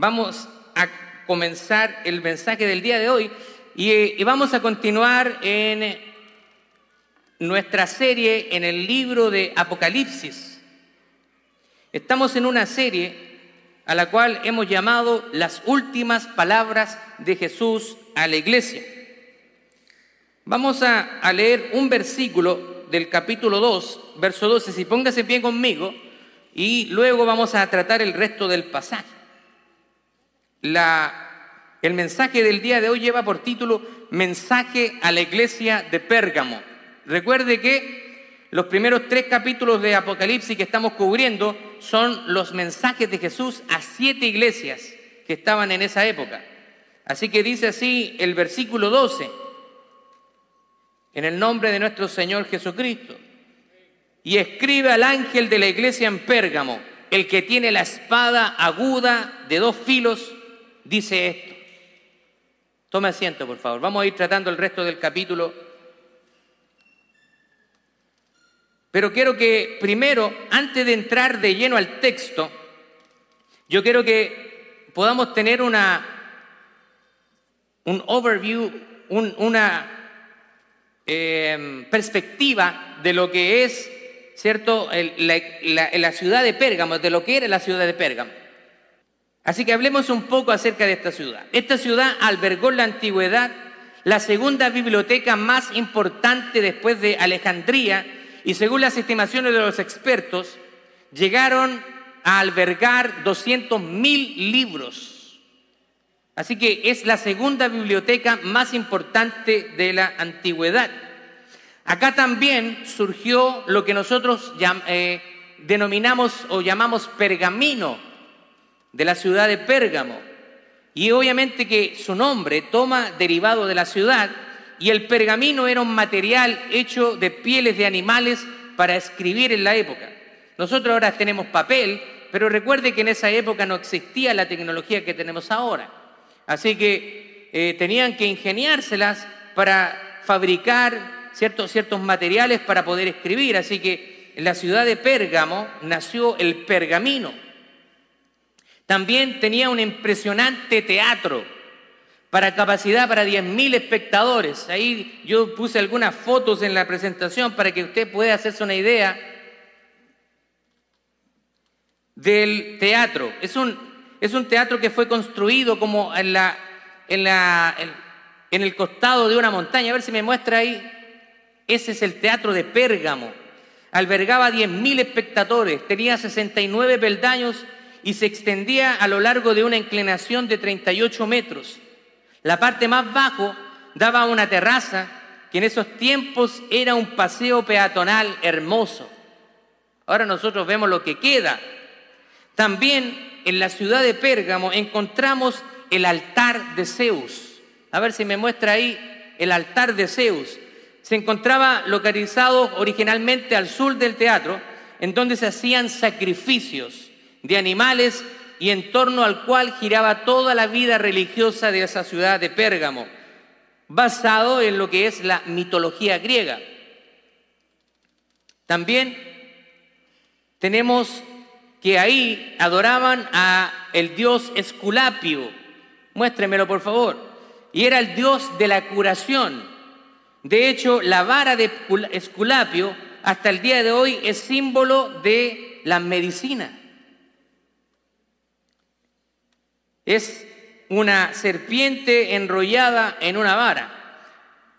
vamos a comenzar el mensaje del día de hoy y, vamos a continuar en nuestra serie en el libro de Apocalipsis. Estamos en una serie a la cual hemos llamado las últimas palabras de Jesús a la iglesia. Vamos a, a leer un versículo del capítulo 2, verso 12, si póngase bien conmigo, y luego vamos a tratar el resto del pasaje. La, el mensaje del día de hoy lleva por título Mensaje a la iglesia de Pérgamo. Recuerde que los primeros tres capítulos de Apocalipsis que estamos cubriendo son los mensajes de Jesús a siete iglesias que estaban en esa época. Así que dice así el versículo 12, en el nombre de nuestro Señor Jesucristo, y escribe al ángel de la iglesia en Pérgamo, el que tiene la espada aguda de dos filos, dice esto. Tome asiento, por favor. Vamos a ir tratando el resto del capítulo. Pero quiero que primero, antes de entrar de lleno al texto, yo quiero que podamos tener una, un overview, una eh, perspectiva de lo que es, ¿cierto?, la ciudad de Pérgamo, de lo que era la ciudad de Pérgamo. Así que hablemos un poco acerca de esta ciudad. Esta ciudad albergó la antigüedad la segunda biblioteca más importante después de Alejandría y según las estimaciones de los expertos, llegaron a albergar 200 mil libros. Así que es la segunda biblioteca más importante de la antigüedad. Acá también surgió lo que nosotros eh, denominamos o llamamos pergamino de la ciudad de Pérgamo. Y obviamente que su nombre toma derivado de la ciudad y el pergamino era un material hecho de pieles de animales para escribir en la época. Nosotros ahora tenemos papel, pero recuerde que en esa época no existía la tecnología que tenemos ahora. Así que eh, tenían que ingeniárselas para fabricar ciertos, ciertos materiales para poder escribir. Así que en la ciudad de Pérgamo nació el pergamino. También tenía un impresionante teatro para capacidad para 10.000 espectadores. Ahí yo puse algunas fotos en la presentación para que usted pueda hacerse una idea del teatro. Es un, es un teatro que fue construido como en, la, en, la, en el costado de una montaña. A ver si me muestra ahí. Ese es el teatro de Pérgamo. Albergaba 10.000 espectadores, tenía 69 peldaños y se extendía a lo largo de una inclinación de 38 metros. La parte más bajo daba una terraza que en esos tiempos era un paseo peatonal hermoso. Ahora nosotros vemos lo que queda. También en la ciudad de Pérgamo encontramos el altar de Zeus. A ver si me muestra ahí el altar de Zeus. Se encontraba localizado originalmente al sur del teatro, en donde se hacían sacrificios de animales y en torno al cual giraba toda la vida religiosa de esa ciudad de Pérgamo, basado en lo que es la mitología griega. También tenemos que ahí adoraban a el dios Esculapio. Muéstremelo, por favor. Y era el dios de la curación. De hecho, la vara de Esculapio hasta el día de hoy es símbolo de la medicina. Es una serpiente enrollada en una vara.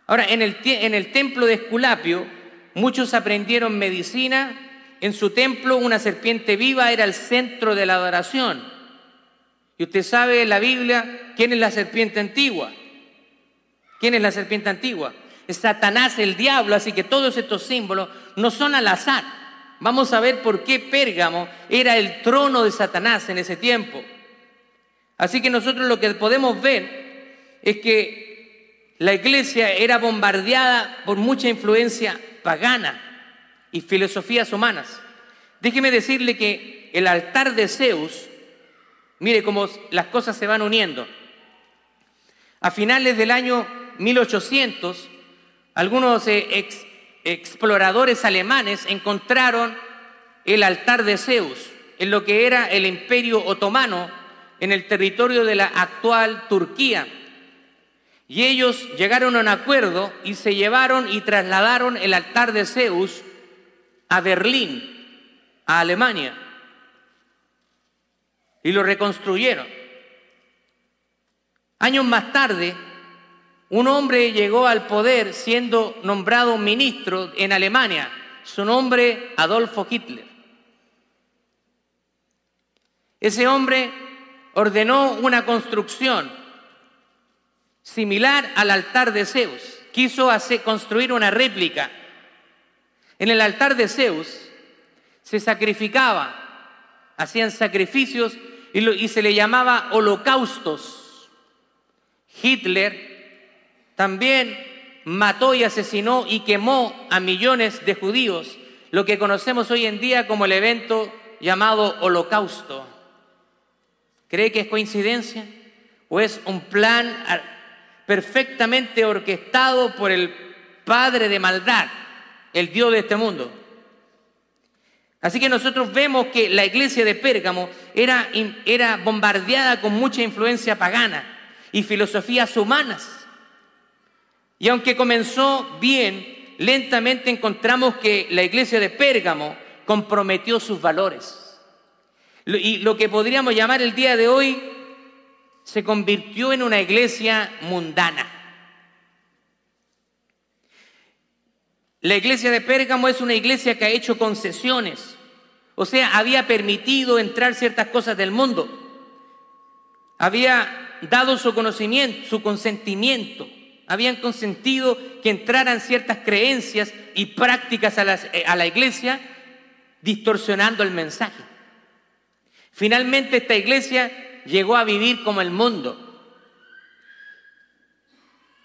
Ahora, en el, en el templo de Esculapio, muchos aprendieron medicina. En su templo, una serpiente viva era el centro de la adoración. Y usted sabe en la Biblia quién es la serpiente antigua. ¿Quién es la serpiente antigua? Es Satanás, el diablo. Así que todos estos símbolos no son al azar. Vamos a ver por qué Pérgamo era el trono de Satanás en ese tiempo. Así que nosotros lo que podemos ver es que la iglesia era bombardeada por mucha influencia pagana y filosofías humanas. Déjeme decirle que el altar de Zeus, mire cómo las cosas se van uniendo. A finales del año 1800, algunos eh, exploradores alemanes encontraron el altar de Zeus en lo que era el imperio otomano en el territorio de la actual Turquía. Y ellos llegaron a un acuerdo y se llevaron y trasladaron el altar de Zeus a Berlín, a Alemania. Y lo reconstruyeron. Años más tarde, un hombre llegó al poder siendo nombrado ministro en Alemania. Su nombre, Adolfo Hitler. Ese hombre ordenó una construcción similar al altar de Zeus. Quiso hacer, construir una réplica. En el altar de Zeus se sacrificaba, hacían sacrificios y, y se le llamaba holocaustos. Hitler también mató y asesinó y quemó a millones de judíos, lo que conocemos hoy en día como el evento llamado holocausto. ¿Cree que es coincidencia? ¿O es un plan perfectamente orquestado por el Padre de maldad, el Dios de este mundo. Así que nosotros vemos que la iglesia de Pérgamo era, era bombardeada con mucha influencia pagana y filosofías humanas. Y aunque comenzó bien, lentamente encontramos que la iglesia de Pérgamo comprometió sus valores. Y lo que podríamos llamar el día de hoy se convirtió en una iglesia mundana. La iglesia de Pérgamo es una iglesia que ha hecho concesiones, o sea, había permitido entrar ciertas cosas del mundo, había dado su conocimiento, su consentimiento, habían consentido que entraran ciertas creencias y prácticas a, a la iglesia, distorsionando el mensaje. Finalmente esta iglesia llegó a vivir como el mundo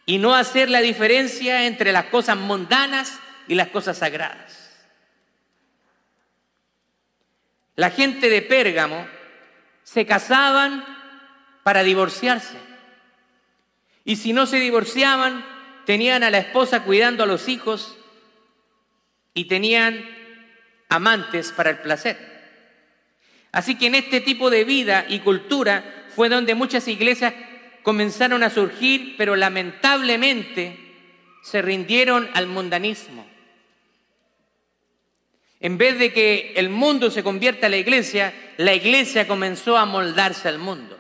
y no hacer la diferencia entre las cosas mundanas y las cosas sagradas. La gente de Pérgamo se casaban para divorciarse. Y si no se divorciaban, tenían a la esposa cuidando a los hijos y tenían amantes para el placer. Así que en este tipo de vida y cultura fue donde muchas iglesias comenzaron a surgir, pero lamentablemente se rindieron al mundanismo. En vez de que el mundo se convierta en la iglesia, la iglesia comenzó a moldarse al mundo.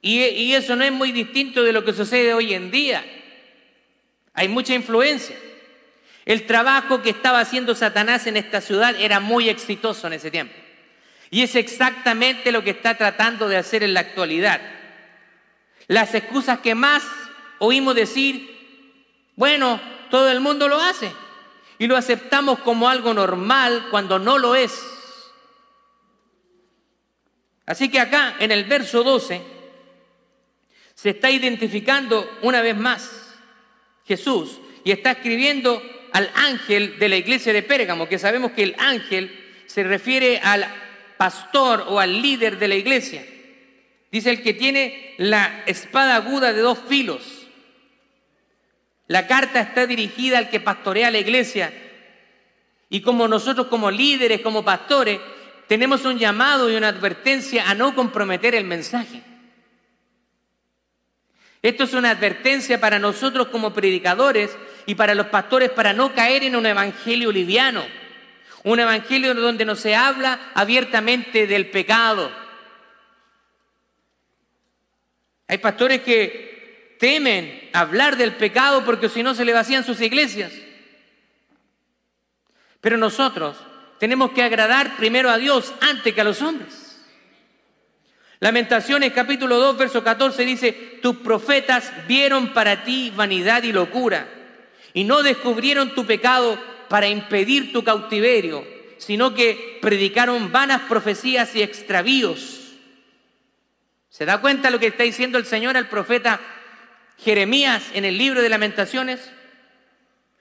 Y, y, eso no es muy distinto de lo que sucede hoy en día. Hay mucha influencia. El trabajo que estaba haciendo Satanás en esta ciudad era muy exitoso en ese tiempo. Y es exactamente lo que está tratando de hacer en la actualidad. Las excusas que más oímos decir, bueno, todo el mundo lo hace. Y lo aceptamos como algo normal cuando no lo es. Así que acá, en el verso 12, se está identificando una vez más Jesús y está escribiendo al ángel de la iglesia de Pérgamo, que sabemos que el ángel se refiere al pastor o al líder de la iglesia. Dice el que tiene la espada aguda de dos filos. La carta está dirigida al que pastorea la iglesia. Y como nosotros como líderes, como pastores, tenemos un llamado y una advertencia a no comprometer el mensaje. Esto es una advertencia para nosotros como predicadores y para los pastores para no caer en un evangelio liviano un evangelio donde no se habla abiertamente del pecado. Hay pastores que temen hablar del pecado porque si no se le vacían sus iglesias. Pero nosotros tenemos que agradar primero a Dios antes que a los hombres. Lamentaciones capítulo 2, verso 14 dice, tus profetas vieron para ti vanidad y locura y no descubrieron tu pecado para impedir tu cautiverio, sino que predicaron vanas profecías y extravíos. ¿Se da cuenta lo que está diciendo el Señor al profeta Jeremías en el libro de lamentaciones?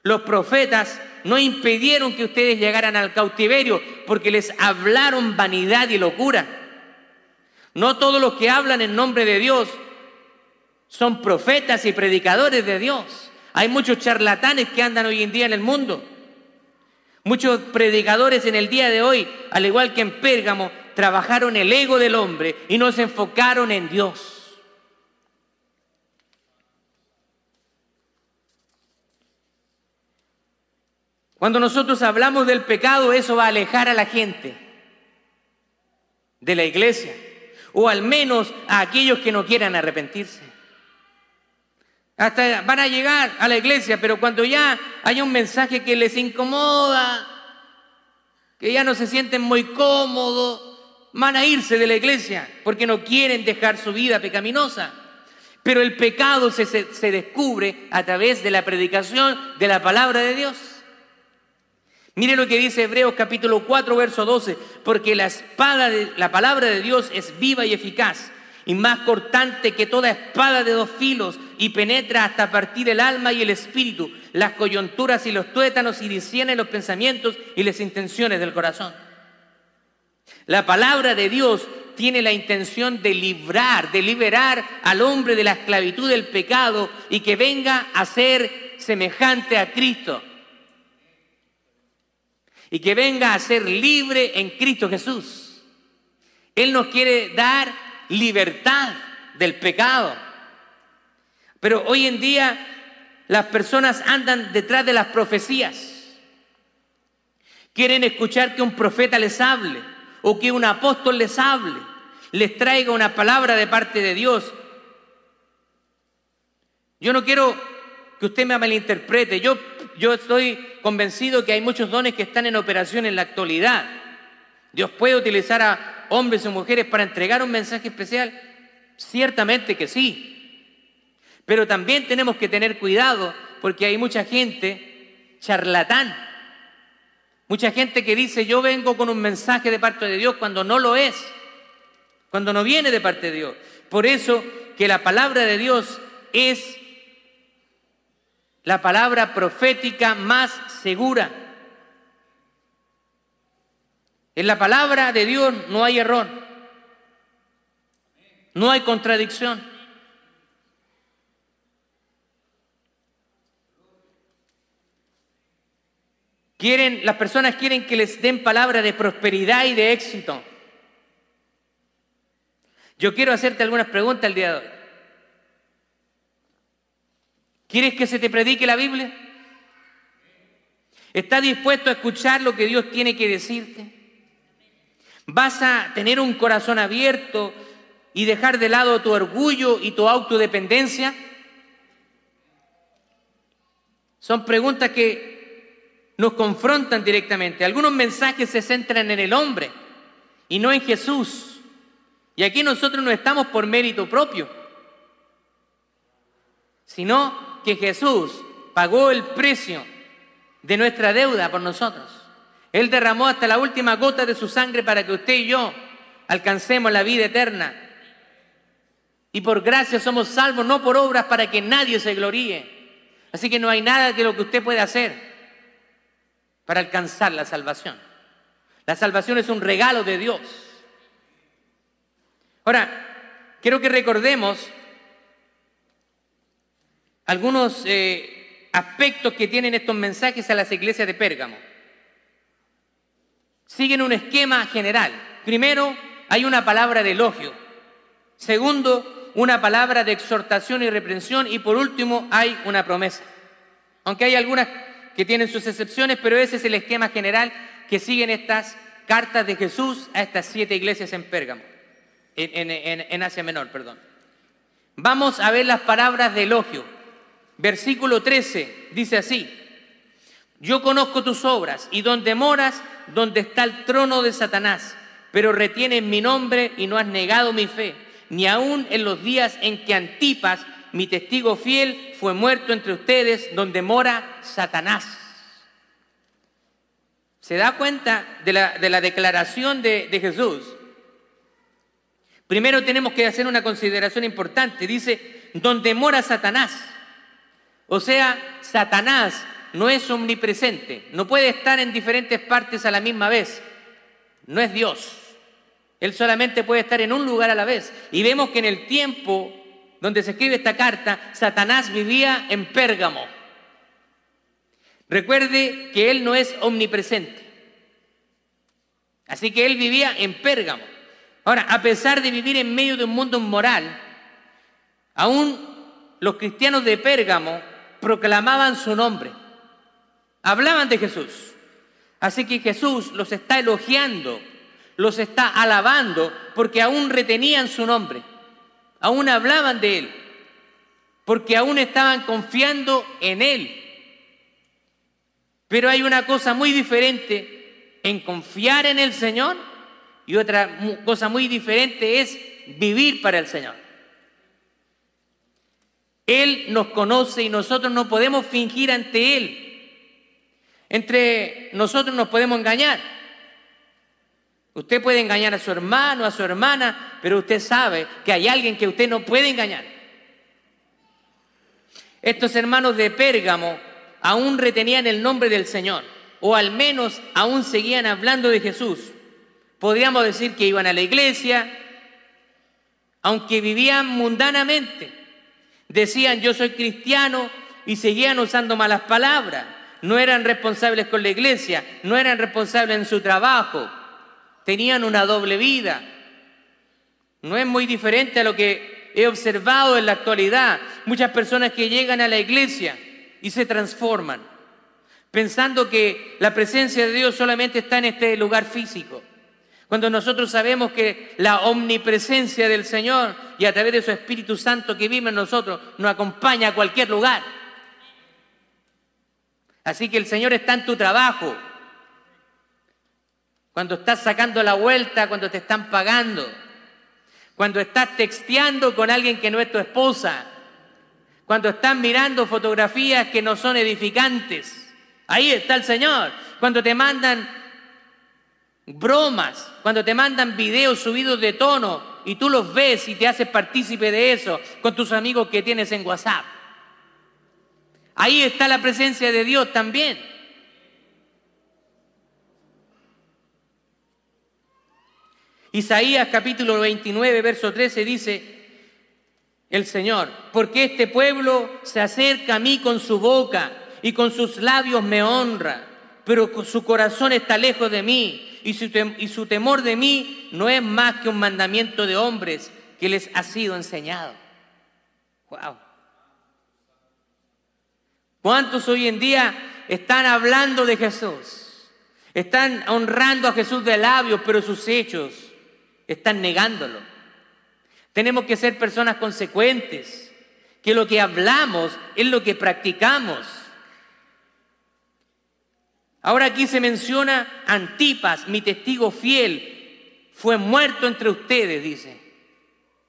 Los profetas no impidieron que ustedes llegaran al cautiverio porque les hablaron vanidad y locura. No todos los que hablan en nombre de Dios son profetas y predicadores de Dios. Hay muchos charlatanes que andan hoy en día en el mundo. Muchos predicadores en el día de hoy, al igual que en Pérgamo, trabajaron el ego del hombre y no se enfocaron en Dios. Cuando nosotros hablamos del pecado, eso va a alejar a la gente de la iglesia, o al menos a aquellos que no quieran arrepentirse. Hasta van a llegar a la iglesia, pero cuando ya hay un mensaje que les incomoda, que ya no se sienten muy cómodos, van a irse de la iglesia porque no quieren dejar su vida pecaminosa. Pero el pecado se, se, descubre a través de la predicación de la palabra de Dios. Mire lo que dice Hebreos capítulo 4, verso 12, porque la espada de la palabra de Dios es viva y eficaz y más cortante que toda espada de dos filos y penetra hasta partir el alma y el espíritu, las coyunturas y los tuétanos y discierne los pensamientos y las intenciones del corazón. La palabra de Dios tiene la intención de librar, de liberar al hombre de la esclavitud del pecado y que venga a ser semejante a Cristo. Y que venga a ser libre en Cristo Jesús. Él nos quiere dar libertad del pecado. Pero hoy en día las personas andan detrás de las profecías. Quieren escuchar que un profeta les hable o que un apóstol les hable, les traiga una palabra de parte de Dios. Yo no quiero que usted me malinterprete. Yo, yo estoy convencido que hay muchos dones que están en operación en la actualidad. Dios puede utilizar a hombres o mujeres para entregar un mensaje especial? Ciertamente que sí. Pero también tenemos que tener cuidado porque hay mucha gente charlatán. Mucha gente que dice yo vengo con un mensaje de parte de Dios cuando no lo es. Cuando no viene de parte de Dios. Por eso que la palabra de Dios es la palabra profética más segura. En la palabra de Dios no hay error, no hay contradicción. Quieren, las personas quieren que les den palabra de prosperidad y de éxito. Yo quiero hacerte algunas preguntas el día de hoy. ¿Quieres que se te predique la Biblia? ¿Estás dispuesto a escuchar lo que Dios tiene que decirte? Vas a tener un corazón abierto y dejar de lado tu orgullo y tu autodependencia. Son preguntas que nos confrontan directamente. Algunos mensajes se centran en el hombre y no en Jesús. Y aquí nosotros no estamos por mérito propio, sino que Jesús pagó el precio de nuestra deuda por nosotros. Él derramó hasta la última gota de su sangre para que usted y yo alcancemos la vida eterna. Y por gracia somos salvos, no por obras para que nadie se gloríe. Así que no hay nada de lo que usted puede hacer para alcanzar la salvación. La salvación es un regalo de Dios. Ahora, quiero que recordemos algunos eh, aspectos que tienen estos mensajes a las iglesias de Pérgamo siguen un esquema general. Primero, hay una palabra de elogio. Segundo, una palabra de exhortación y reprensión. Y por último, hay una promesa. Aunque hay algunas que tienen sus excepciones, pero ese es el esquema general que siguen estas cartas de Jesús a estas siete iglesias en Pérgamo, en, en Asia Menor, perdón. Vamos a ver las palabras de elogio. Versículo 13 dice así, yo conozco tus obras y donde moras donde está el trono de Satanás, pero retienes mi nombre y no has negado mi fe, ni aun en los días en que Antipas, mi testigo fiel, fue muerto entre ustedes, donde mora Satanás. ¿Se da cuenta de la, declaración de, de Jesús? Primero tenemos que hacer una consideración importante. Dice, donde mora Satanás. O sea, Satanás no es omnipresente, no puede estar en diferentes partes a la misma vez. No es Dios. Él solamente puede estar en un lugar a la vez. Y vemos que en el tiempo donde se escribe esta carta, Satanás vivía en Pérgamo. Recuerde que Él no es omnipresente. Así que él vivía en Pérgamo. Ahora, a pesar de vivir en medio de un mundo moral, aún los cristianos de Pérgamo proclamaban su nombre, hablaban de Jesús. Así que Jesús los está elogiando, los está alabando, porque aún retenían su nombre, aún hablaban de Él, porque aún estaban confiando en Él. Pero hay una cosa muy diferente en confiar en el Señor y otra cosa muy diferente es vivir para el Señor. Él nos conoce y nosotros no podemos fingir ante Él. Entre nosotros nos podemos engañar. Usted puede engañar a su hermano, a su hermana, pero usted sabe que hay alguien que usted no puede engañar. Estos hermanos de Pérgamo aún retenían el nombre del Señor, o al menos aún seguían hablando de Jesús. Podríamos decir que iban a la iglesia, aunque vivían mundanamente. Decían, yo soy cristiano y seguían usando malas palabras. No eran responsables con la iglesia, no eran responsables en su trabajo. Tenían una doble vida. No es muy diferente a lo que he observado en la actualidad. Muchas personas que llegan a la iglesia y se transforman, pensando que la presencia de Dios solamente está en este lugar físico. Cuando nosotros sabemos que la omnipresencia del Señor y a través de su Espíritu Santo que vive en nosotros nos acompaña a cualquier lugar. Así que el Señor está en tu trabajo. Cuando estás sacando la vuelta, cuando te están pagando. Cuando estás texteando con alguien que no es tu esposa. Cuando estás mirando fotografías que no son edificantes. Ahí está el Señor. Cuando te mandan bromas, cuando te mandan videos subidos de tono y tú los ves y te haces partícipe de eso con tus amigos que tienes en WhatsApp. Ahí está la presencia de Dios también. Isaías capítulo 29, verso 13 dice, el Señor, porque este pueblo se acerca a mí con su boca y con sus labios me honra, pero su corazón está lejos de mí y su, temor de mí no es más que un mandamiento de hombres que les ha sido enseñado. Wow. ¿Cuántos hoy en día están hablando de Jesús? Están honrando a Jesús de labios, pero sus hechos están negándolo. Tenemos que ser personas consecuentes, que lo que hablamos es lo que practicamos. Ahora aquí se menciona Antipas, mi testigo fiel, fue muerto entre ustedes, dice.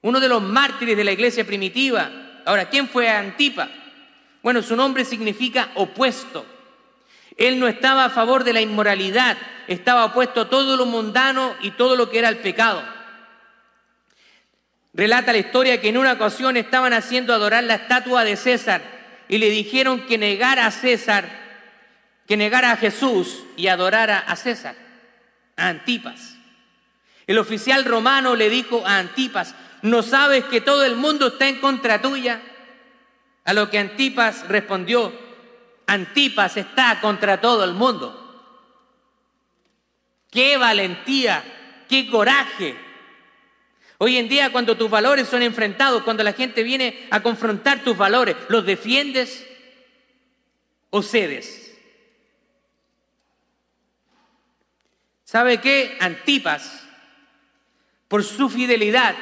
Uno de los mártires de la iglesia primitiva. Ahora, ¿quién fue Antipas? Bueno, su nombre significa opuesto. Él no estaba a favor de la inmoralidad, estaba opuesto a todo lo mundano y todo lo que era el pecado. Relata la historia que en una ocasión estaban haciendo adorar la estatua de César y le dijeron que negara a César que negara a Jesús y adorara a César, a Antipas. El oficial romano le dijo a Antipas, ¿no sabes que todo el mundo está en contra tuya? A lo que Antipas respondió, Antipas está contra todo el mundo. ¡Qué valentía! ¡Qué coraje! Hoy en día cuando tus valores son enfrentados, cuando la gente viene a confrontar tus valores, ¿los defiendes o cedes? ¿Sabe qué? Antipas, por su fidelidad,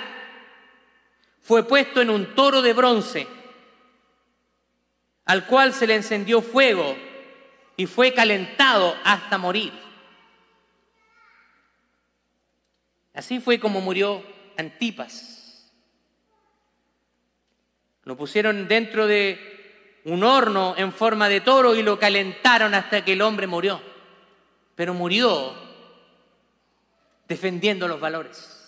fue puesto en un toro de bronce, al cual se le encendió fuego y fue calentado hasta morir. Así fue como murió Antipas. Lo pusieron dentro de un horno en forma de toro y lo calentaron hasta que el hombre murió. Pero murió defendiendo los valores.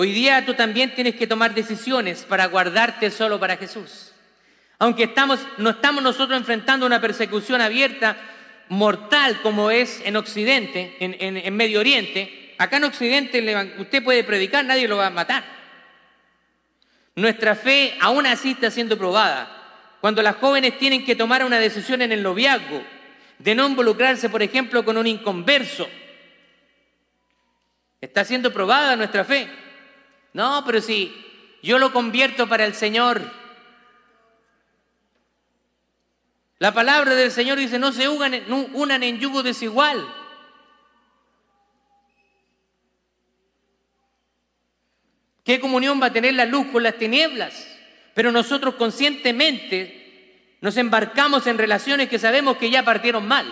Hoy día tú también tienes que tomar decisiones para guardarte solo para Jesús. Aunque estamos, no estamos nosotros enfrentando una persecución abierta, mortal como es en Occidente, en, en Medio Oriente, acá en Occidente usted puede predicar, nadie lo va a matar. Nuestra fe aún así está siendo probada. Cuando las jóvenes tienen que tomar una decisión en el noviazgo, de no involucrarse, por ejemplo, con un inconverso. Está siendo probada nuestra fe. No, pero si yo lo convierto para el Señor. La palabra del Señor dice, no se unan en yugo desigual. ¿Qué comunión va a tener la luz con las tinieblas? Pero nosotros conscientemente nos embarcamos en relaciones que sabemos que ya partieron mal.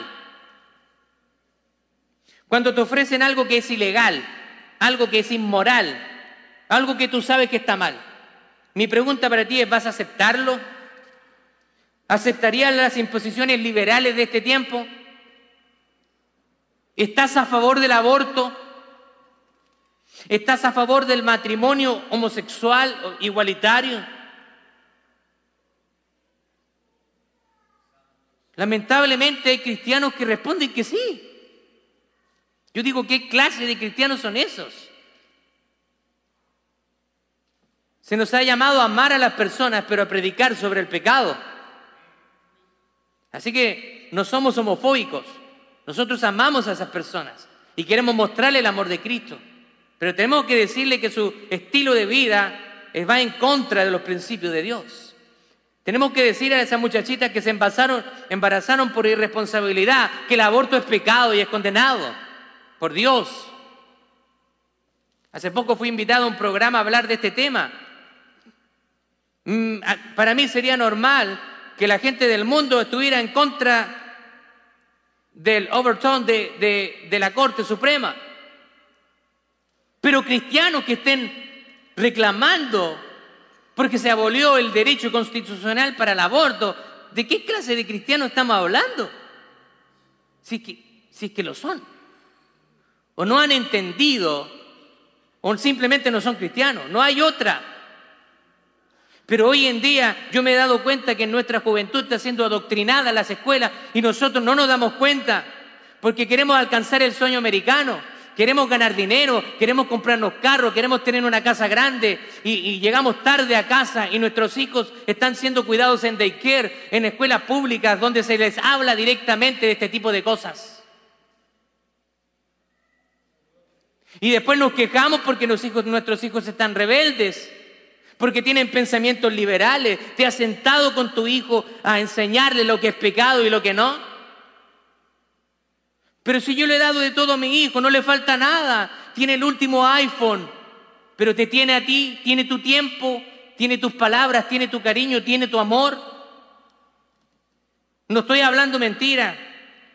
Cuando te ofrecen algo que es ilegal, algo que es inmoral, algo que tú sabes que está mal. Mi pregunta para ti es, ¿vas a aceptarlo? ¿Aceptarías las imposiciones liberales de este tiempo? ¿Estás a favor del aborto? ¿Estás a favor del matrimonio homosexual o igualitario? Lamentablemente hay cristianos que responden que sí. Yo digo, ¿qué clase de cristianos son esos? Se nos ha llamado a amar a las personas, pero a predicar sobre el pecado. Así que no somos homofóbicos. Nosotros amamos a esas personas y queremos mostrarle el amor de Cristo. Pero tenemos que decirle que su estilo de vida va en contra de los principios de Dios. Tenemos que decir a esas muchachitas que se embarazaron, embarazaron por irresponsabilidad que el aborto es pecado y es condenado por Dios. Hace poco fui invitado a un programa a hablar de este tema. Mm, para mí sería normal que la gente del mundo estuviera en contra del overturn de, de la Corte Suprema. Pero cristianos que estén reclamando porque se abolió el derecho constitucional para el aborto, ¿de qué clase de cristianos estamos hablando? Si que, si es que lo son. O no han entendido, o simplemente no son cristianos. No hay otra. Pero hoy en día yo me he dado cuenta que nuestra juventud está siendo adoctrinada en las escuelas y nosotros no nos damos cuenta porque queremos alcanzar el sueño americano queremos ganar dinero, queremos comprarnos carros, queremos tener una casa grande y, llegamos tarde a casa y nuestros hijos están siendo cuidados en daycare, en escuelas públicas donde se les habla directamente de este tipo de cosas. Y después nos quejamos porque nuestros hijos están rebeldes, porque tienen pensamientos liberales. ¿Te has sentado con tu hijo a enseñarle lo que es pecado y lo que no? Pero si yo le he dado de todo a mi hijo, no le falta nada. Tiene el último iPhone, pero te tiene a ti, tiene tu tiempo, tiene tus palabras, tiene tu cariño, tiene tu amor. No estoy hablando mentira.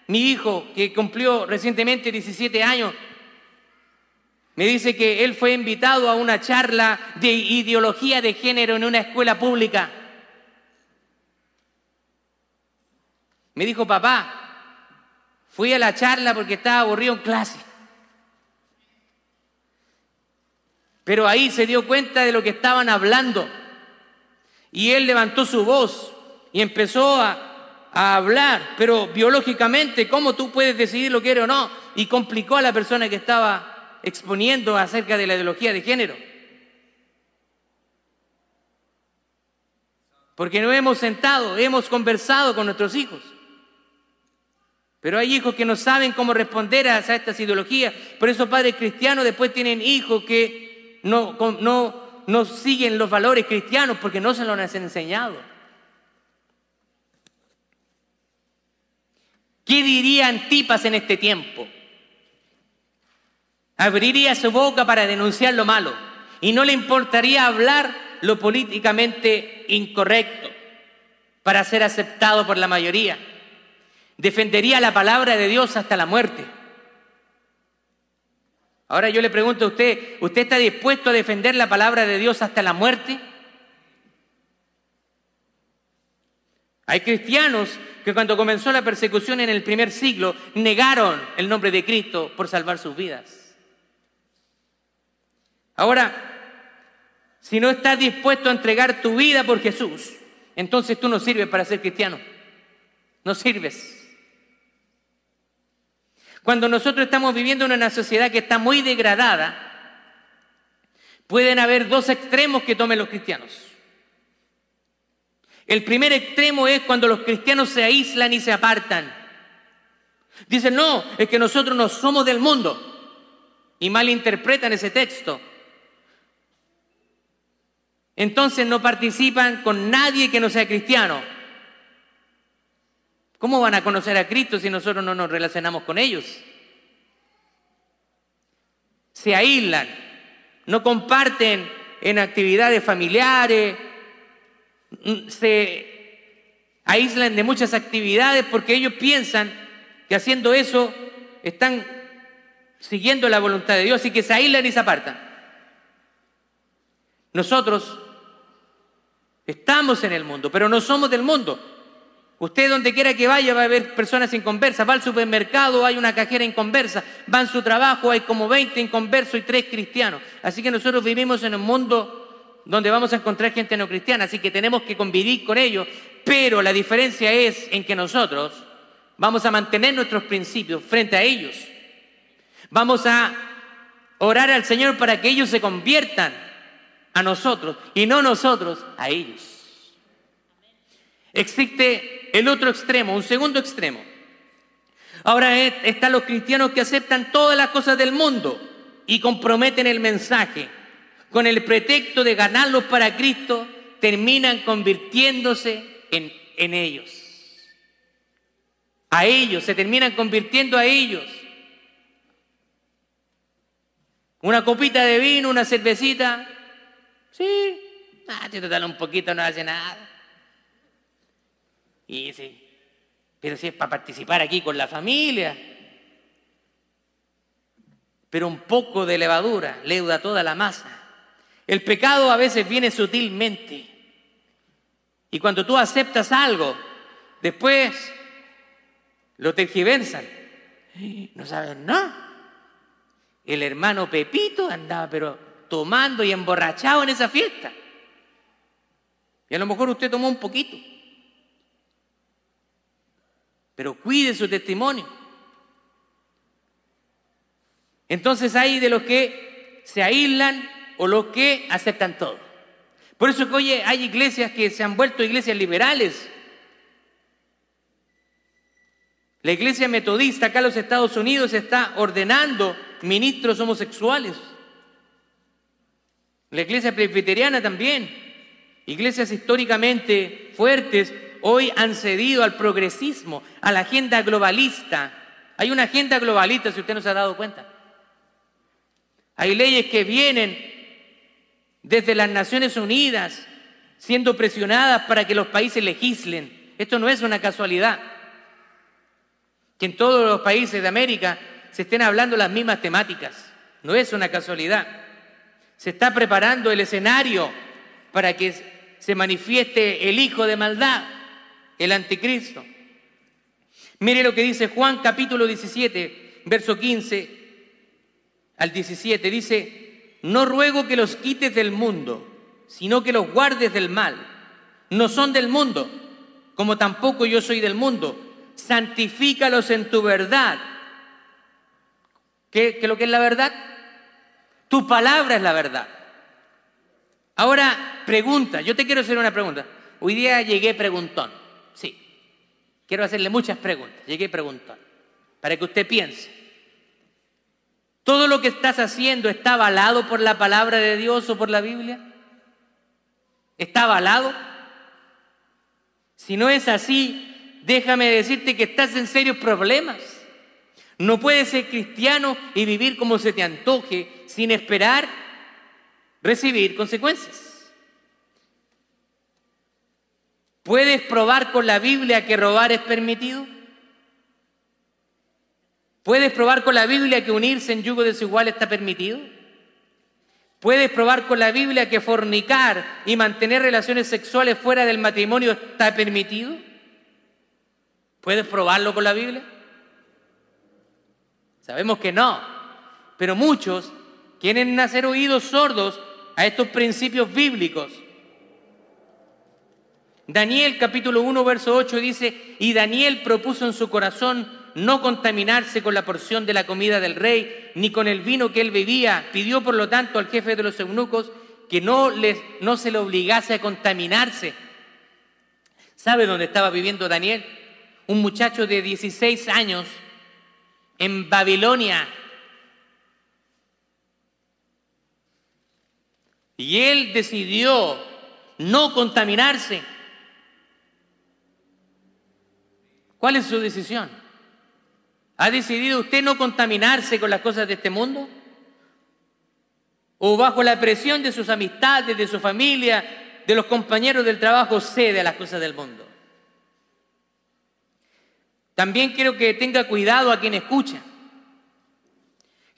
Mi hijo, que cumplió recientemente 17 años, me dice que él fue invitado a una charla de ideología de género en una escuela pública. Me dijo, papá, Fui a la charla porque estaba aburrido en clase. Pero ahí se dio cuenta de lo que estaban hablando. Y él levantó su voz y empezó a, hablar, pero biológicamente, ¿cómo tú puedes decidir lo que eres o no? Y complicó a la persona que estaba exponiendo acerca de la ideología de género. Porque no hemos sentado, hemos conversado con nuestros hijos. Pero hay hijos que no saben cómo responder a estas ideologías. Por eso padres cristianos después tienen hijos que no, no, no siguen los valores cristianos porque no se los han enseñado. ¿Qué diría Antipas en este tiempo? Abriría su boca para denunciar lo malo y no le importaría hablar lo políticamente incorrecto para ser aceptado por la mayoría defendería la palabra de Dios hasta la muerte. Ahora yo le pregunto a usted, ¿usted está dispuesto a defender la palabra de Dios hasta la muerte? Hay cristianos que cuando comenzó la persecución en el primer siglo negaron el nombre de Cristo por salvar sus vidas. Ahora, si no estás dispuesto a entregar tu vida por Jesús, entonces tú no sirves para ser cristiano. No sirves. Cuando nosotros estamos viviendo en una sociedad que está muy degradada, pueden haber dos extremos que tomen los cristianos. El primer extremo es cuando los cristianos se aíslan y se apartan. Dicen, no, es que nosotros no somos del mundo. Y malinterpretan ese texto. Entonces no participan con nadie que no sea cristiano. ¿Cómo van a conocer a Cristo si nosotros no nos relacionamos con ellos? Se aíslan, no comparten en actividades familiares, se aíslan de muchas actividades porque ellos piensan que haciendo eso están siguiendo la voluntad de Dios y que se aíslan y se apartan. Nosotros estamos en el mundo, pero no somos del mundo. Usted donde quiera que vaya va a ver personas inconversas. Va al supermercado, hay una cajera inconversa. Va en su trabajo, hay como 20 inconversos y 3 cristianos. Así que nosotros vivimos en un mundo donde vamos a encontrar gente no cristiana. Así que tenemos que convivir con ellos. Pero la diferencia es en que nosotros Vamos a mantener nuestros principios frente a ellos. Vamos a orar al Señor para que ellos se conviertan a nosotros y no nosotros a ellos. Existe el otro extremo, un segundo extremo. Ahora están los cristianos que aceptan todas las cosas del mundo y comprometen el mensaje. Con el pretexto de ganarlos para Cristo, terminan convirtiéndose en, en ellos a ellos, se terminan convirtiendo a ellos. Una copita de vino, una cervecita, sí, ah, te dan un poquito no hace nada. Y sí, pero si es para participar aquí con la familia. Pero un poco de levadura leuda toda la masa. El pecado a veces viene sutilmente. Y cuando tú aceptas algo, después lo tergiversan. No saben nada. El hermano Pepito andaba pero tomando y emborrachado en esa fiesta. Y a lo mejor usted tomó un poquito. Pero cuide su testimonio. Entonces hay de los que se aíslan o los que aceptan todo. Por eso que hoy hay iglesias que se han vuelto iglesias liberales, La iglesia metodista acá en los Estados Unidos está ordenando ministros homosexuales. La iglesia presbiteriana también. Iglesias históricamente fuertes hoy han cedido al progresismo, a la agenda globalista. Hay una agenda globalista, si usted no se ha dado cuenta. Hay leyes que vienen desde las Naciones Unidas siendo presionadas para que los países legislen. Esto no es una casualidad que en todos los países de América se estén hablando las mismas temáticas. No es una casualidad. Se está preparando el escenario para que se manifieste el hijo de maldad, el anticristo. Mire lo que dice Juan capítulo 17, verso 15 al 17. Dice, no ruego que los quites del mundo, sino que los guardes del mal. No son del mundo, como tampoco yo soy del mundo santifícalos en tu verdad. ¿Qué, es lo que es la verdad? Tu palabra es la verdad. Ahora, pregunta, yo te quiero hacer una pregunta. Hoy día llegué preguntón, sí. Quiero hacerle muchas preguntas, llegué preguntón, para que usted piense. ¿Todo lo que estás haciendo está avalado por la palabra de Dios o por la Biblia? ¿Está avalado? Si no es así, déjame decirte que estás en serios problemas. No puedes ser cristiano y vivir como se te antoje sin esperar recibir consecuencias. ¿Puedes probar con la Biblia que robar es permitido? ¿Puedes probar con la Biblia que unirse en yugo desigual está permitido? ¿Puedes probar con la Biblia que fornicar y mantener relaciones sexuales fuera del matrimonio está permitido? ¿Puedes probarlo con la Biblia? Sabemos que no, pero muchos quieren hacer oídos sordos a estos principios bíblicos. Daniel capítulo 1, verso 8 dice, y Daniel propuso en su corazón no contaminarse con la porción de la comida del rey, ni con el vino que él bebía. Pidió por lo tanto al jefe de los eunucos que no, les, no se le obligase a contaminarse. ¿Sabe dónde estaba viviendo Daniel? un muchacho de 16 años en Babilonia. Y él decidió no contaminarse. ¿Cuál es su decisión? ¿Ha decidido usted no contaminarse con las cosas de este mundo? ¿O bajo la presión de sus amistades, de su familia, de los compañeros del trabajo, cede a las cosas del mundo? También quiero que tenga cuidado a quien escucha.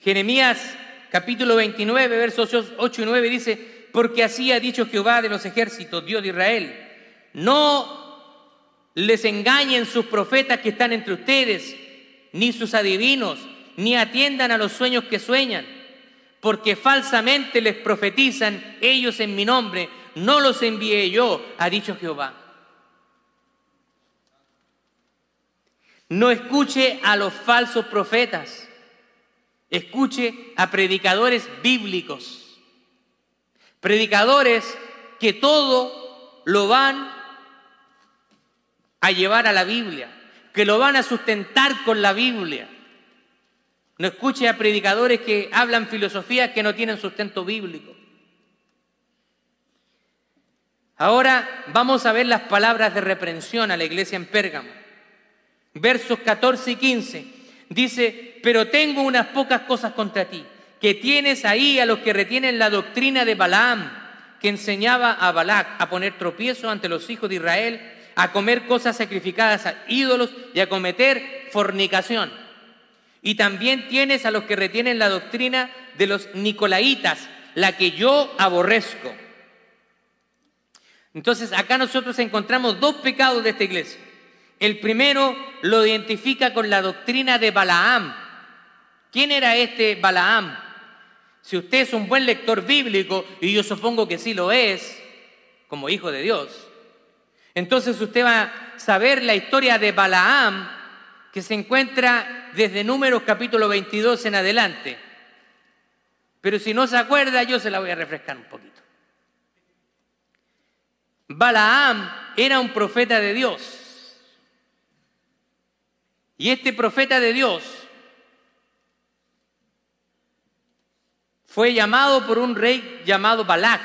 Jeremías capítulo 29, versos 8 y 9 dice, porque así ha dicho Jehová de los ejércitos, Dios de Israel, no les engañen sus profetas que están entre ustedes, ni sus adivinos, ni atiendan a los sueños que sueñan, porque falsamente les profetizan ellos en mi nombre, no los envié yo, ha dicho Jehová. No escuche a los falsos profetas, escuche a predicadores bíblicos, predicadores que todo lo van a llevar a la Biblia, que lo van a sustentar con la Biblia. No escuche a predicadores que hablan filosofías que no tienen sustento bíblico. Ahora vamos a ver las palabras de reprensión a la iglesia en Pérgamo versos 14 y 15. Dice, pero tengo unas pocas cosas contra ti, que tienes ahí a los que retienen la doctrina de Balaam, que enseñaba a Balac a poner tropiezo ante los hijos de Israel, a comer cosas sacrificadas a ídolos y a cometer fornicación. Y también tienes a los que retienen la doctrina de los nicolaitas, la que yo aborrezco. Entonces acá nosotros encontramos dos pecados de esta iglesia. El primero lo identifica con la doctrina de Balaam. ¿Quién era este Balaam? Si usted es un buen lector bíblico, y yo supongo que sí lo es, como hijo de Dios, entonces usted va a saber la historia de Balaam que se encuentra desde Números capítulo 22 en adelante. Pero si no se acuerda, yo se la voy a refrescar un poquito. Balaam era un profeta de Dios. Y este profeta de Dios fue llamado por un rey llamado Balac,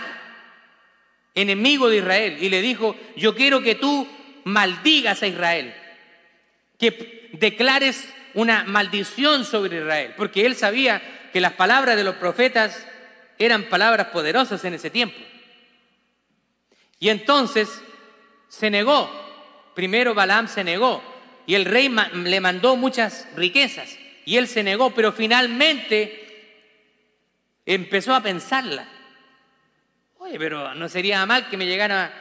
enemigo de Israel, y le dijo, yo quiero que tú maldigas a Israel, que declares una maldición sobre Israel, porque él sabía que las palabras de los profetas eran palabras poderosas en ese tiempo. Y entonces se negó, primero Balaam se negó, y el rey le mandó muchas riquezas y él se negó, pero finalmente empezó a pensarla. Oye, pero no sería mal que me llegara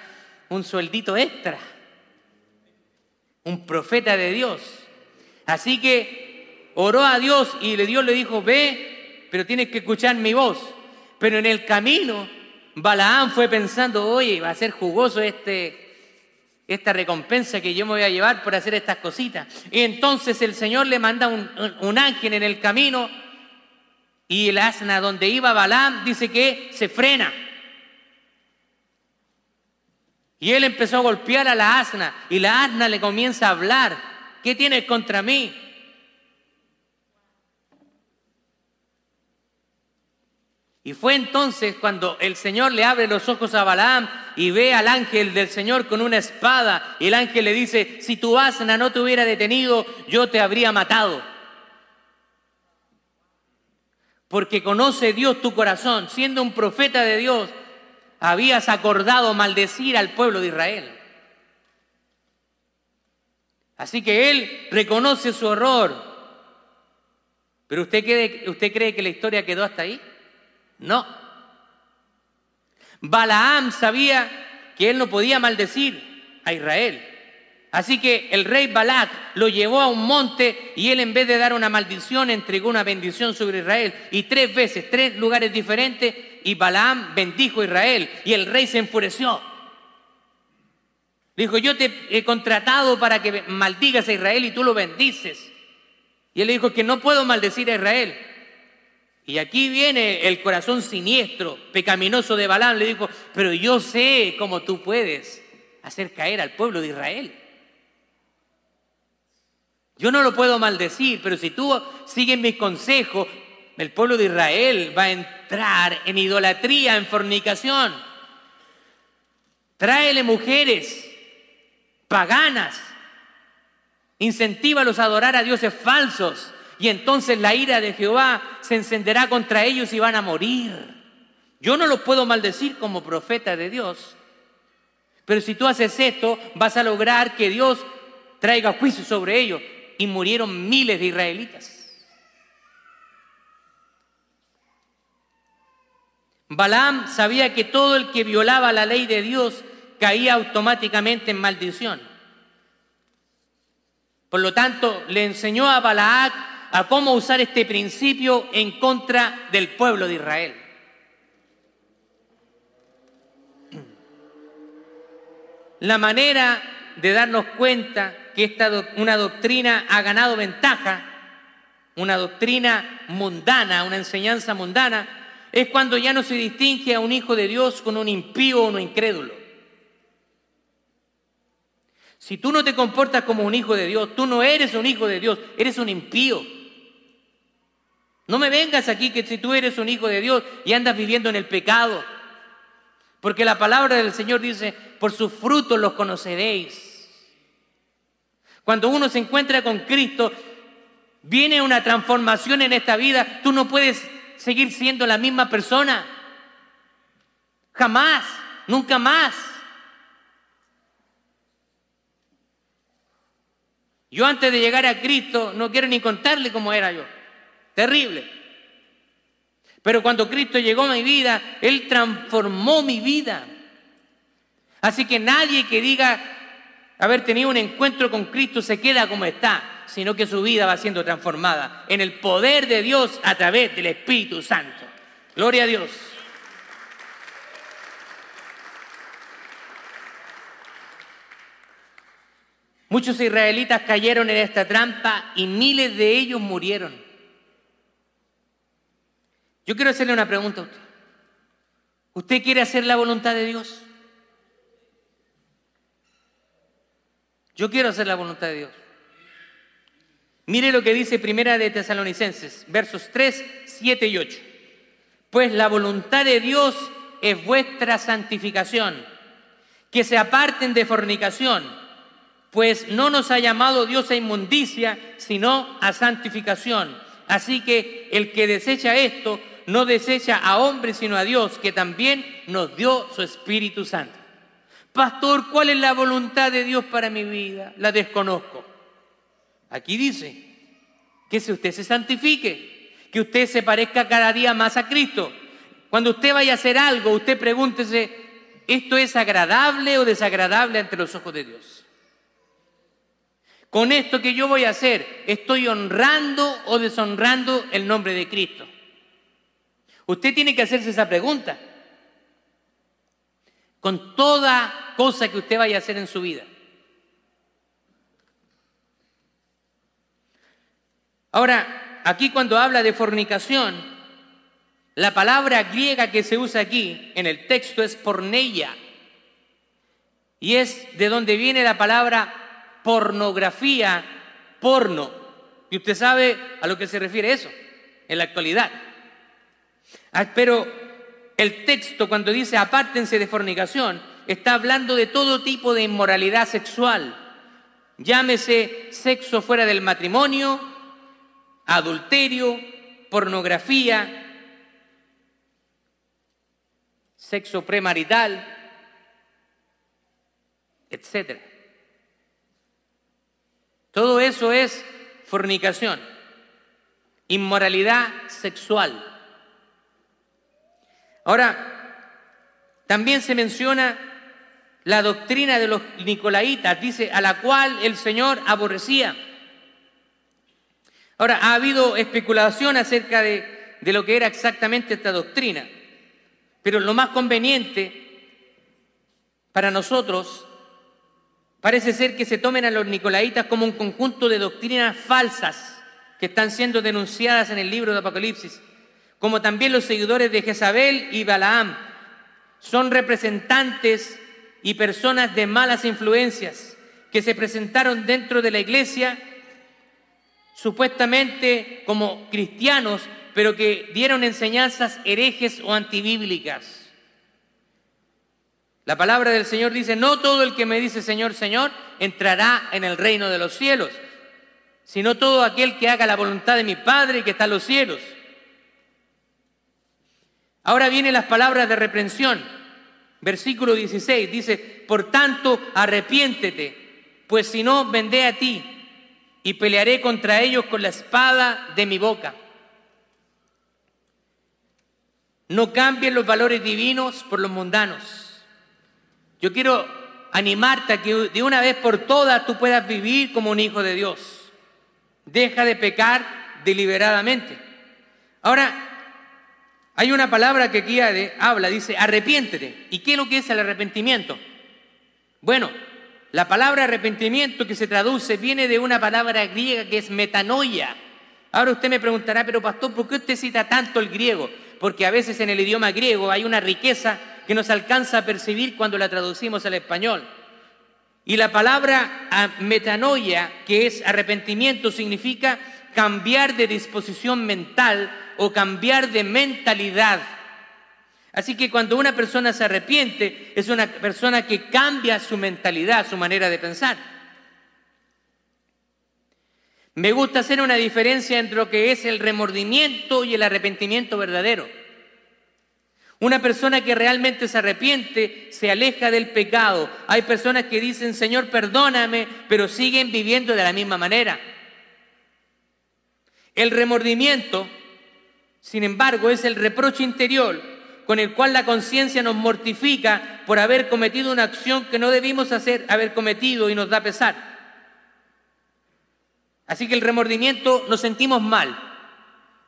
un sueldito extra, un profeta de Dios. Así que oró a Dios y Dios le dijo, ve, pero tienes que escuchar mi voz. Pero en el camino, Balaam fue pensando, oye, va a ser jugoso este, esta recompensa que yo me voy a llevar por hacer estas cositas. Y entonces el Señor le manda un, ángel en el camino y el asna donde iba Balaam dice que se frena. Y él empezó a golpear a la asna y la asna le comienza a hablar. ¿Qué tienes contra mí? Y fue entonces cuando el Señor le abre los ojos a Balaam y ve al ángel del Señor con una espada. Y el ángel le dice, si tu asna no te hubiera detenido, yo te habría matado. Porque conoce Dios tu corazón. Siendo un profeta de Dios, habías acordado maldecir al pueblo de Israel. Así que él reconoce su horror. Pero usted cree, usted cree que la historia quedó hasta ahí? No. Balaam sabía que él no podía maldecir a Israel. Así que el rey Balac lo llevó a un monte y él en vez de dar una maldición entregó una bendición sobre Israel. Y tres veces, tres lugares diferentes, y Balaam bendijo a Israel. Y el rey se enfureció. Dijo, yo te he contratado para que maldigas a Israel y tú lo bendices. Y él le dijo que no puedo maldecir a Israel. Y aquí viene el corazón siniestro, pecaminoso de Balaam. Le dijo, pero yo sé cómo tú puedes hacer caer al pueblo de Israel. Yo no lo puedo maldecir, pero si tú sigues mis consejos, el pueblo de Israel va a entrar en idolatría, en fornicación. Tráele mujeres paganas, incentívalos a adorar a dioses falsos, y entonces la ira de Jehová se encenderá contra ellos y van a morir. Yo no los puedo maldecir como profeta de Dios, pero si tú haces esto, vas a lograr que Dios traiga juicio sobre ellos. Y murieron miles de israelitas. Balaam sabía que todo el que violaba la ley de Dios caía automáticamente en maldición. Por lo tanto, le enseñó a Balaak a cómo usar este principio en contra del pueblo de Israel. La manera de darnos cuenta que esta, una doctrina ha ganado ventaja, una doctrina mundana, una enseñanza mundana, es cuando ya no se distingue a un hijo de Dios con un impío o un incrédulo. Si tú no te comportas como un hijo de Dios, tú no eres un hijo de Dios, eres un impío. No me vengas aquí que si tú eres un hijo de Dios y andas viviendo en el pecado. Porque la palabra del Señor dice, por sus frutos los conoceréis. Cuando uno se encuentra con Cristo, viene una transformación en esta vida. Tú no puedes seguir siendo la misma persona. Jamás, nunca más. Yo antes de llegar a Cristo no quiero ni contarle cómo era yo. Terrible. Pero cuando Cristo llegó a mi vida, Él transformó mi vida. Así que nadie que diga haber tenido un encuentro con Cristo se queda como está, sino que su vida va siendo transformada en el poder de Dios a través del Espíritu Santo. Gloria a Dios. Muchos israelitas cayeron en esta trampa y miles de ellos murieron. Yo quiero hacerle una pregunta a usted. ¿Usted quiere hacer la voluntad de Dios? Yo quiero hacer la voluntad de Dios. Mire lo que dice Primera de Tesalonicenses, versos 3, 7 y 8. Pues la voluntad de Dios es vuestra santificación, que se aparten de fornicación pues no nos ha llamado Dios a inmundicia, sino a santificación. Así que el que desecha esto, no desecha a hombres, sino a Dios, que también nos dio su Espíritu Santo. Pastor, ¿cuál es la voluntad de Dios para mi vida? La desconozco. Aquí dice que si usted se santifique, que usted se parezca cada día más a Cristo. Cuando usted vaya a hacer algo, usted pregúntese, ¿esto es agradable o desagradable ante los ojos de Dios? Con esto que yo voy a hacer, ¿estoy honrando o deshonrando el nombre de Cristo? Usted tiene que hacerse esa pregunta. Con toda cosa que usted vaya a hacer en su vida. Ahora, aquí cuando habla de fornicación, la palabra griega que se usa aquí en el texto es porneia. Y es de donde viene la palabra pornografía, porno. Y usted sabe a lo que se refiere eso en la actualidad. Ah, pero el texto cuando dice apártense de fornicación, está hablando de todo tipo de inmoralidad sexual. Llámese sexo fuera del matrimonio, adulterio, pornografía, sexo premarital, etcétera. Todo eso es fornicación, inmoralidad sexual. Ahora, también se menciona la doctrina de los nicolaitas, dice, a la cual el Señor aborrecía. Ahora, ha habido especulación acerca de, de lo que era exactamente esta doctrina, pero lo más conveniente para nosotros Parece ser que se tomen a los nicolaitas como un conjunto de doctrinas falsas que están siendo denunciadas en el libro de Apocalipsis, como también los seguidores de Jezabel y Balaam. Son representantes y personas de malas influencias que se presentaron dentro de la iglesia supuestamente como cristianos, pero que dieron enseñanzas herejes o antibíblicas. La palabra del Señor dice, no todo el que me dice Señor, Señor, entrará en el reino de los cielos, sino todo aquel que haga la voluntad de mi Padre que está en los cielos. Ahora vienen las palabras de reprensión. Versículo 16 dice, por tanto, arrepiéntete, pues si no, vendré a ti y pelearé contra ellos con la espada de mi boca. No cambien los valores divinos por los mundanos. Yo quiero animarte a que de una vez por todas tú puedas vivir como un hijo de Dios. Deja de pecar deliberadamente. Ahora, hay una palabra que aquí habla, dice arrepiéntete. ¿Y qué es lo que es el arrepentimiento? Bueno, la palabra arrepentimiento que se traduce viene de una palabra griega que es metanoia. Ahora usted me preguntará, pero pastor, ¿por qué usted cita tanto el griego? Porque a veces en el idioma griego hay una riqueza que nos alcanza a percibir cuando la traducimos al español. Y la palabra ah, metanoia, que es arrepentimiento, significa cambiar de disposición mental o cambiar de mentalidad. Así que cuando una persona se arrepiente, es una persona que cambia su mentalidad, su manera de pensar. Me gusta hacer una diferencia entre lo que es el remordimiento y el arrepentimiento verdadero. Una persona que realmente se arrepiente se aleja del pecado. Hay personas que dicen, Señor, perdóname, pero siguen viviendo de la misma manera. El remordimiento sin embargo, es el reproche interior con el cual la conciencia nos mortifica por haber cometido una acción que no debimos hacer, haber cometido y nos da pesar. Así que el remordimiento nos sentimos mal.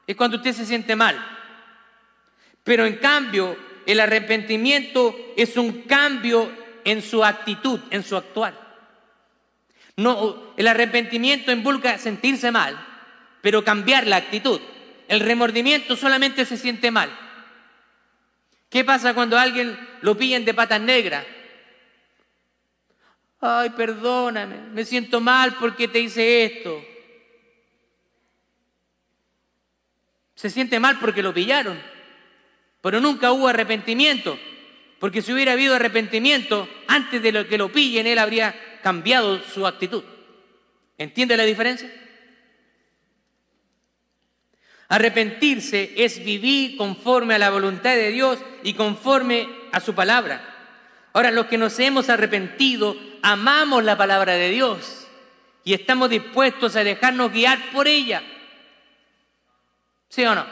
Es cuando usted se siente mal. Pero en cambio, el arrepentimiento es un cambio en su actitud, en su actuar. No, el arrepentimiento involucra sentirse mal, pero cambiar la actitud. El remordimiento solamente se siente mal. ¿Qué pasa cuando alguien lo pillan de patas negras? Ay, perdóname, me siento mal porque te hice esto. Se siente mal porque lo pillaron, pero nunca hubo arrepentimiento, porque si hubiera habido arrepentimiento, antes de que lo pillen, él habría cambiado su actitud. ¿Entiende la diferencia? Arrepentirse es vivir conforme a la voluntad de Dios y conforme a su palabra. Ahora, los que nos hemos arrepentido, amamos la palabra de Dios y estamos dispuestos a dejarnos guiar por ella. ¿Sí o no?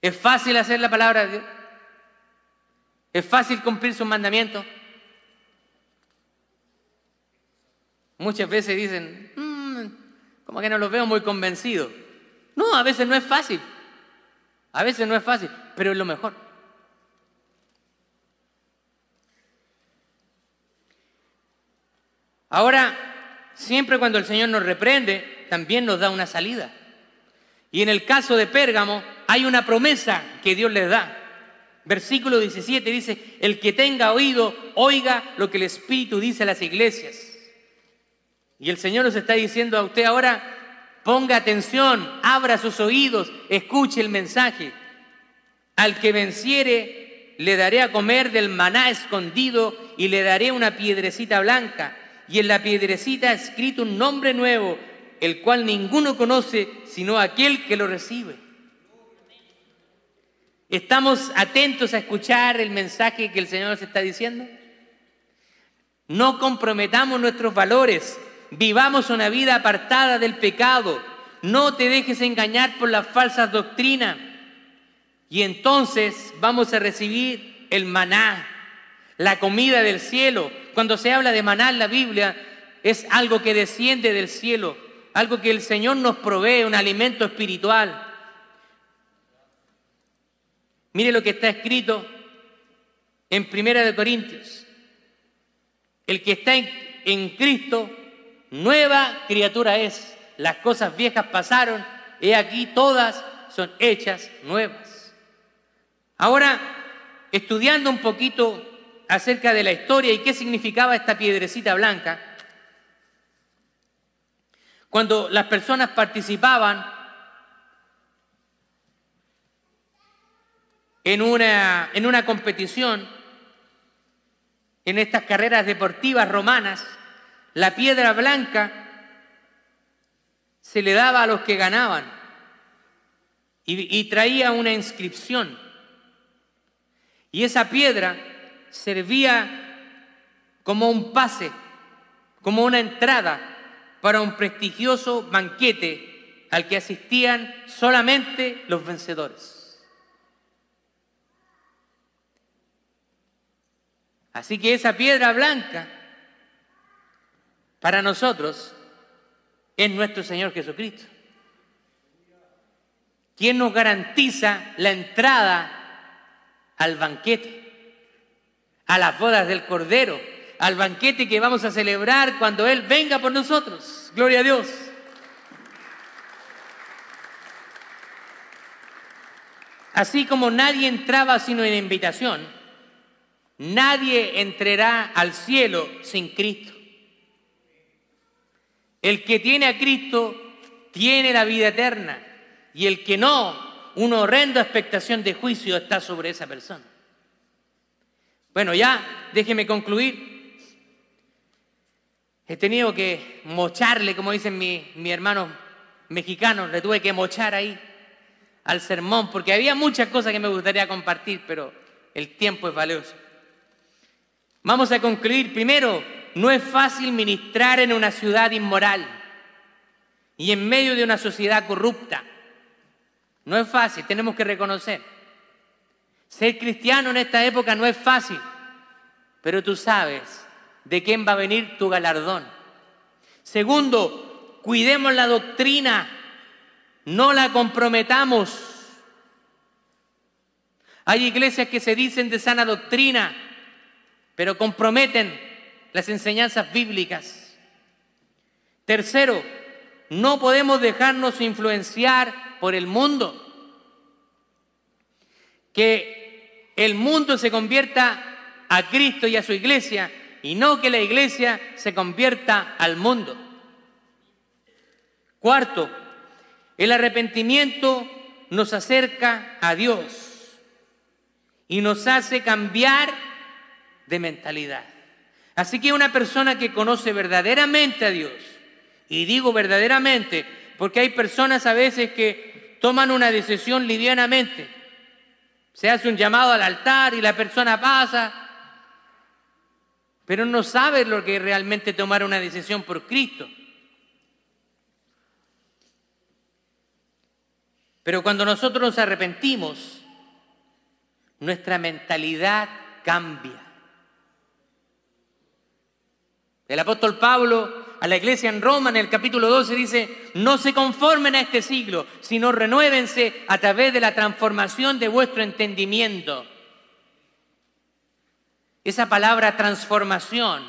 ¿Es fácil hacer la palabra de Dios? ¿Es fácil cumplir sus mandamientos? Muchas veces dicen, mm, como que no los veo muy convencidos. No, a veces no es fácil. A veces no es fácil, pero es lo mejor. Ahora, siempre cuando el Señor nos reprende, también nos da una salida. Y en el caso de Pérgamo hay una promesa que Dios les da. Versículo 17 dice, el que tenga oído, oiga lo que el Espíritu dice a las iglesias. Y el Señor nos está diciendo a usted ahora, Ponga atención, abra sus oídos, escuche el mensaje. Al que venciere, le daré a comer del maná escondido y le daré una piedrecita blanca. Y en la piedrecita escrito un nombre nuevo, el cual ninguno conoce sino aquel que lo recibe. ¿Estamos atentos a escuchar el mensaje que el Señor nos está diciendo? No comprometamos nuestros valores, Vivamos una vida apartada del pecado. No te dejes engañar por las falsas doctrinas. Y entonces vamos a recibir el maná, la comida del cielo. Cuando se habla de maná en la Biblia, es algo que desciende del cielo, algo que el Señor nos provee, un alimento espiritual. Mire lo que está escrito en Primera de Corintios. El que está en, en Cristo nueva criatura es. Las cosas viejas pasaron, y aquí todas son hechas nuevas. Ahora, estudiando un poquito acerca de la historia y qué significaba esta piedrecita blanca, Cuando las personas participaban en una, en una competición, en estas carreras deportivas romanas, la piedra blanca se le daba a los que ganaban y, traía una inscripción. Y esa piedra servía como un pase, como una entrada para un prestigioso banquete al que asistían solamente los vencedores. Así que esa piedra blanca para nosotros es nuestro Señor Jesucristo. Quien nos garantiza la entrada al banquete, a las bodas del Cordero, al banquete que vamos a celebrar cuando Él venga por nosotros. Gloria a Dios. Así como nadie entraba sino en invitación, nadie entrará al cielo sin Cristo. El que tiene a Cristo tiene la vida eterna y el que no, una horrenda expectación de juicio está sobre esa persona. Bueno, ya déjeme concluir. He tenido que mocharle, como dicen mi, mi hermano mexicano, le tuve que mochar ahí al sermón, porque había muchas cosas que me gustaría compartir, pero el tiempo es valioso. Vamos a concluir. Primero, no es fácil ministrar en una ciudad inmoral y en medio de una sociedad corrupta. No es fácil, tenemos que reconocer. Ser cristiano en esta época no es fácil, pero tú sabes de quién va a venir tu galardón. Segundo, cuidemos la doctrina, no la comprometamos. Hay iglesias que se dicen de sana doctrina, pero comprometen las enseñanzas bíblicas. Tercero, no podemos dejarnos influenciar por el mundo. Que el mundo se convierta a Cristo y a su iglesia y no que la iglesia se convierta al mundo. Cuarto, el arrepentimiento nos acerca a Dios y nos hace cambiar de mentalidad. Así que una persona que conoce verdaderamente a Dios, y digo verdaderamente, porque hay personas a veces que toman una decisión livianamente. Se hace un llamado al altar y la persona pasa, pero no sabe lo que es realmente tomar una decisión por Cristo. Pero cuando nosotros nos arrepentimos, nuestra mentalidad cambia. El apóstol Pablo a la iglesia en Roma en el capítulo 12 dice, no se conformen a este siglo, sino renuévense a través de la transformación de vuestro entendimiento. Esa palabra transformación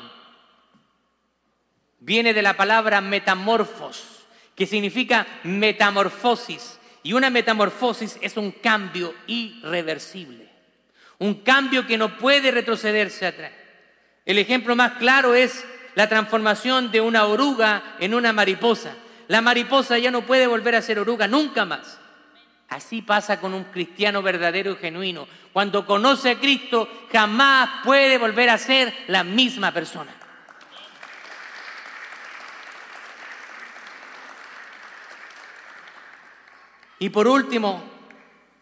viene de la palabra metamorfos, que significa metamorfosis. Y una metamorfosis es un cambio irreversible, un cambio que no puede retrocederse atrás. El ejemplo más claro es la transformación de una oruga en una mariposa. La mariposa ya no puede volver a ser oruga nunca más. Así pasa con un cristiano verdadero y genuino. Cuando conoce a Cristo, jamás puede volver a ser la misma persona. Y por último,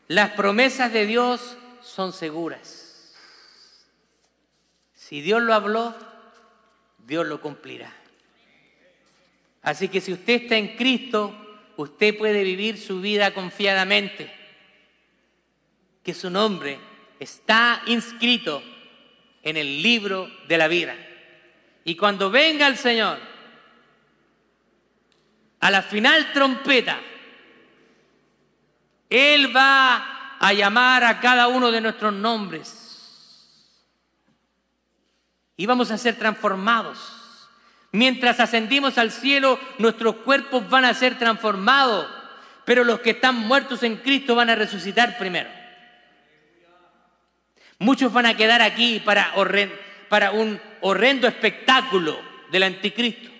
las promesas de Dios son seguras. Si Dios lo habló, Dios lo cumplirá. Así que si usted está en Cristo, usted puede vivir su vida confiadamente, que su nombre está inscrito en el libro de la vida. Y cuando venga el Señor, a la final trompeta, Él va a llamar a cada uno de nuestros nombres y vamos a ser transformados. Mientras ascendimos al cielo, nuestros cuerpos van a ser transformados, pero los que están muertos en Cristo van a resucitar primero. Muchos van a quedar aquí para, para un horrendo espectáculo del anticristo.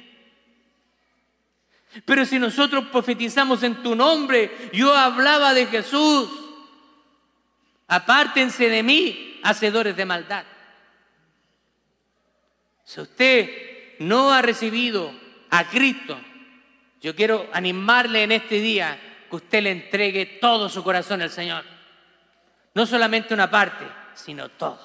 Pero si nosotros profetizamos en tu nombre, yo hablaba de Jesús. Apártense de mí, hacedores de maldad. Si usted no ha recibido a Cristo, yo quiero animarle en este día que usted le entregue todo su corazón al Señor. No solamente una parte, sino todo.